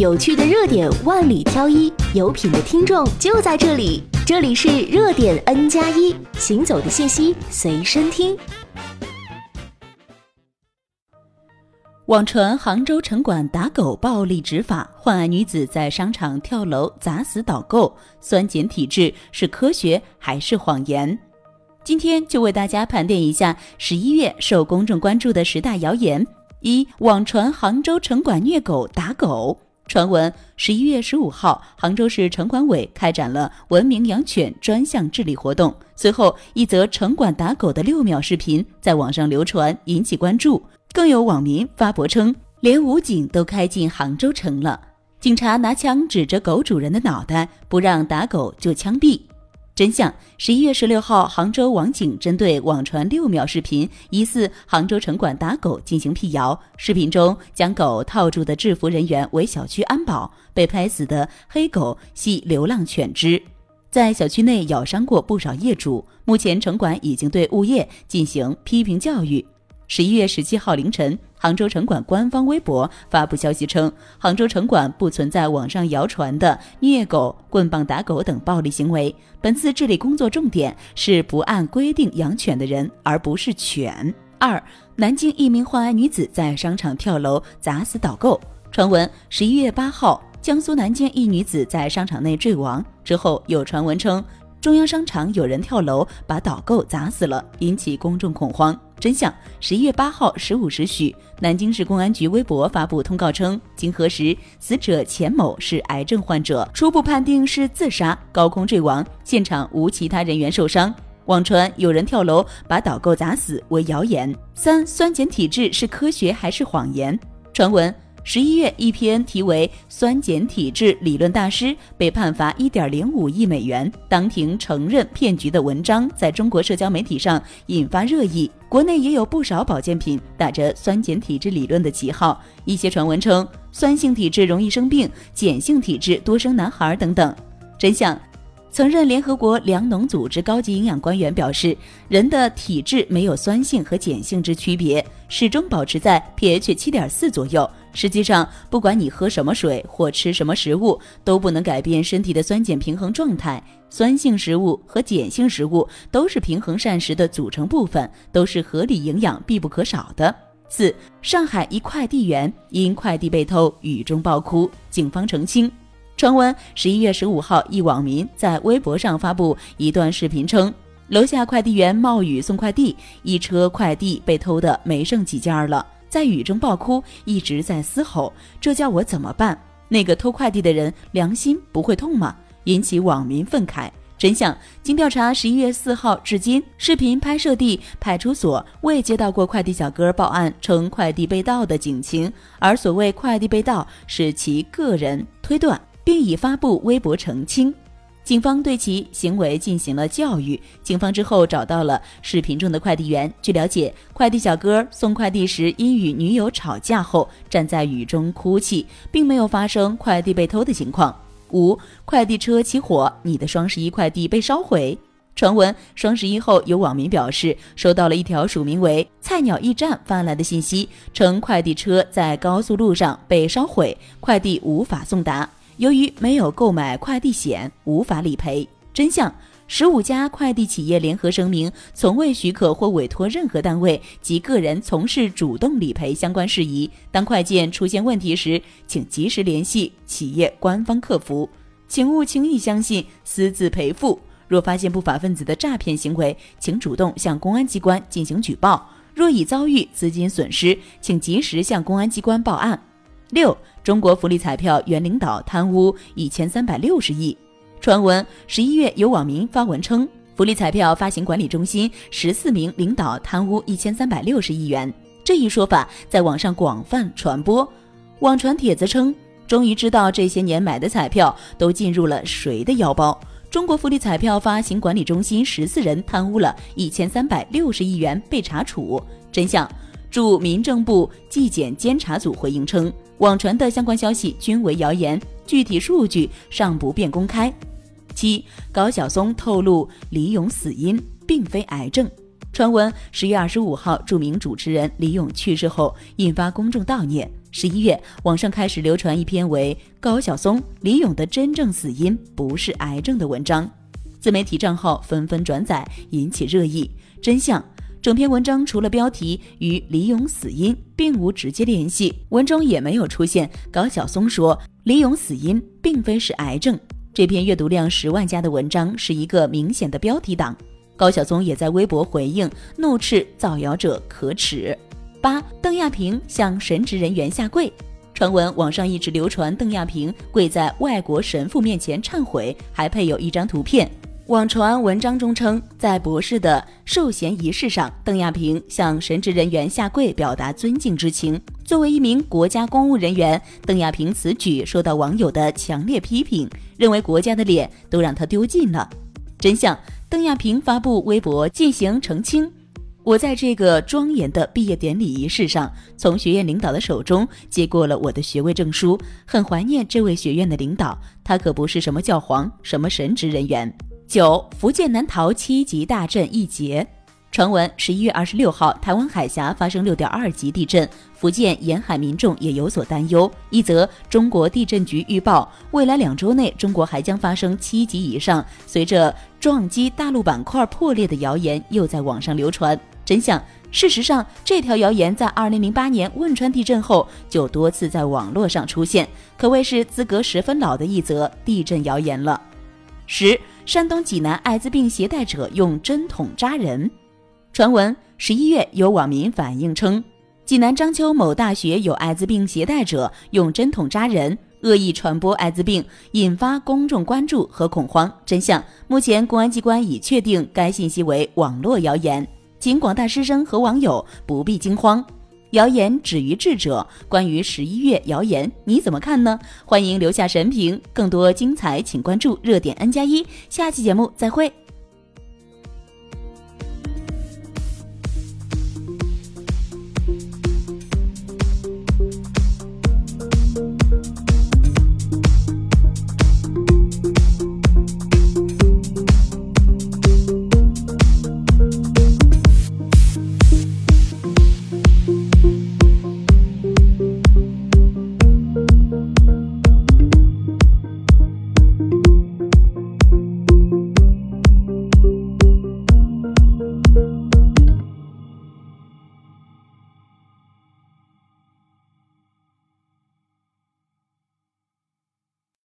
有趣的热点万里挑一，有品的听众就在这里。这里是热点 N 加一，行走的信息随身听。网传杭州城管打狗暴力执法，患癌女子在商场跳楼砸死导购，酸碱体质是科学还是谎言？今天就为大家盘点一下十一月受公众关注的十大谣言。一、网传杭州城管虐狗打狗。传闻十一月十五号，杭州市城管委开展了文明养犬专项治理活动。随后，一则城管打狗的六秒视频在网上流传，引起关注。更有网民发博称，连武警都开进杭州城了，警察拿枪指着狗主人的脑袋，不让打狗就枪毙。真相：十一月十六号，杭州网警针对网传六秒视频，疑似杭州城管打狗进行辟谣。视频中将狗套住的制服人员为小区安保，被拍死的黑狗系流浪犬只，在小区内咬伤过不少业主。目前城管已经对物业进行批评教育。十一月十七号凌晨。杭州城管官方微博发布消息称，杭州城管不存在网上谣传的虐狗、棍棒打狗等暴力行为。本次治理工作重点是不按规定养犬的人，而不是犬。二，南京一名患癌女子在商场跳楼砸死导购。传闻十一月八号，江苏南京一女子在商场内坠亡之后，有传闻称中央商场有人跳楼把导购砸死了，引起公众恐慌。真相：十一月八号十五时许，南京市公安局微博发布通告称，经核实，死者钱某是癌症患者，初步判定是自杀，高空坠亡，现场无其他人员受伤。网传有人跳楼把导购砸死为谣言。三、酸碱体质是科学还是谎言？传闻。十一月，一篇题为《酸碱体质理论大师被判罚一点零五亿美元，当庭承认骗局》的文章在中国社交媒体上引发热议。国内也有不少保健品打着酸碱体质理论的旗号，一些传闻称酸性体质容易生病，碱性体质多生男孩等等。真相。曾任联合国粮农组织高级营养官员表示，人的体质没有酸性和碱性之区别，始终保持在 pH 七点四左右。实际上，不管你喝什么水或吃什么食物，都不能改变身体的酸碱平衡状态。酸性食物和碱性食物都是平衡膳食的组成部分，都是合理营养必不可少的。四，上海一快递员因快递被偷，雨中暴哭，警方澄清。传闻十一月十五号，一网民在微博上发布一段视频，称楼下快递员冒雨送快递，一车快递被偷的没剩几件了，在雨中暴哭，一直在嘶吼，这叫我怎么办？那个偷快递的人良心不会痛吗？引起网民愤慨。真相经调查，十一月四号至今，视频拍摄地派出所未接到过快递小哥报案称快递被盗的警情，而所谓快递被盗是其个人推断。并已发布微博澄清，警方对其行为进行了教育。警方之后找到了视频中的快递员。据了解，快递小哥送快递时因与女友吵架后站在雨中哭泣，并没有发生快递被偷的情况。五，快递车起火，你的双十一快递被烧毁。传闻双十一后，有网民表示收到了一条署名为“菜鸟驿站”发来的信息，称快递车在高速路上被烧毁，快递无法送达。由于没有购买快递险，无法理赔。真相：十五家快递企业联合声明，从未许可或委托任何单位及个人从事主动理赔相关事宜。当快件出现问题时，请及时联系企业官方客服，请勿轻易相信私自赔付。若发现不法分子的诈骗行为，请主动向公安机关进行举报。若已遭遇资金损失，请及时向公安机关报案。六，中国福利彩票原领导贪污一千三百六十亿。传闻十一月有网民发文称，福利彩票发行管理中心十四名领导贪污一千三百六十亿元。这一说法在网上广泛传播。网传帖子称，终于知道这些年买的彩票都进入了谁的腰包。中国福利彩票发行管理中心十四人贪污了一千三百六十亿元被查处。真相。驻民政部纪检监察组回应称，网传的相关消息均为谣言，具体数据尚不便公开。七，高晓松透露李咏死因并非癌症。传闻十月二十五号，著名主持人李咏去世后，引发公众悼念。十一月，网上开始流传一篇为高晓松、李咏的真正死因不是癌症的文章，自媒体账号纷纷转载，引起热议。真相：整篇文章除了标题与李咏死因并无直接联系，文中也没有出现高晓松说李咏死因并非是癌症。这篇阅读量十万加的文章是一个明显的标题党。高晓松也在微博回应，怒斥造谣者可耻。八，邓亚萍向神职人员下跪。传闻网上一直流传邓亚萍跪在外国神父面前忏悔，还配有一张图片。网传文章中称，在博士的授衔仪式上，邓亚萍向神职人员下跪，表达尊敬之情。作为一名国家公务人员，邓亚萍此举受到网友的强烈批评，认为国家的脸都让她丢尽了。真相：邓亚萍发布微博进行澄清。我在这个庄严的毕业典礼仪式上，从学院领导的手中接过了我的学位证书，很怀念这位学院的领导，他可不是什么教皇，什么神职人员。九，福建南逃七级大震一劫。传闻十一月二十六号，台湾海峡发生六点二级地震，福建沿海民众也有所担忧。一则中国地震局预报，未来两周内中国还将发生七级以上，随着撞击大陆板块破裂的谣言又在网上流传。真相，事实上，这条谣言在二零零八年汶川地震后就多次在网络上出现，可谓是资格十分老的一则地震谣言了。十，山东济南艾滋病携带者用针筒扎人。传闻十一月有网民反映称，济南章丘某大学有艾滋病携带者用针筒扎人，恶意传播艾滋病，引发公众关注和恐慌。真相目前公安机关已确定该信息为网络谣言，请广大师生和网友不必惊慌。谣言止于智者。关于十一月谣言，你怎么看呢？欢迎留下神评。更多精彩，请关注热点 N 加一。下期节目再会。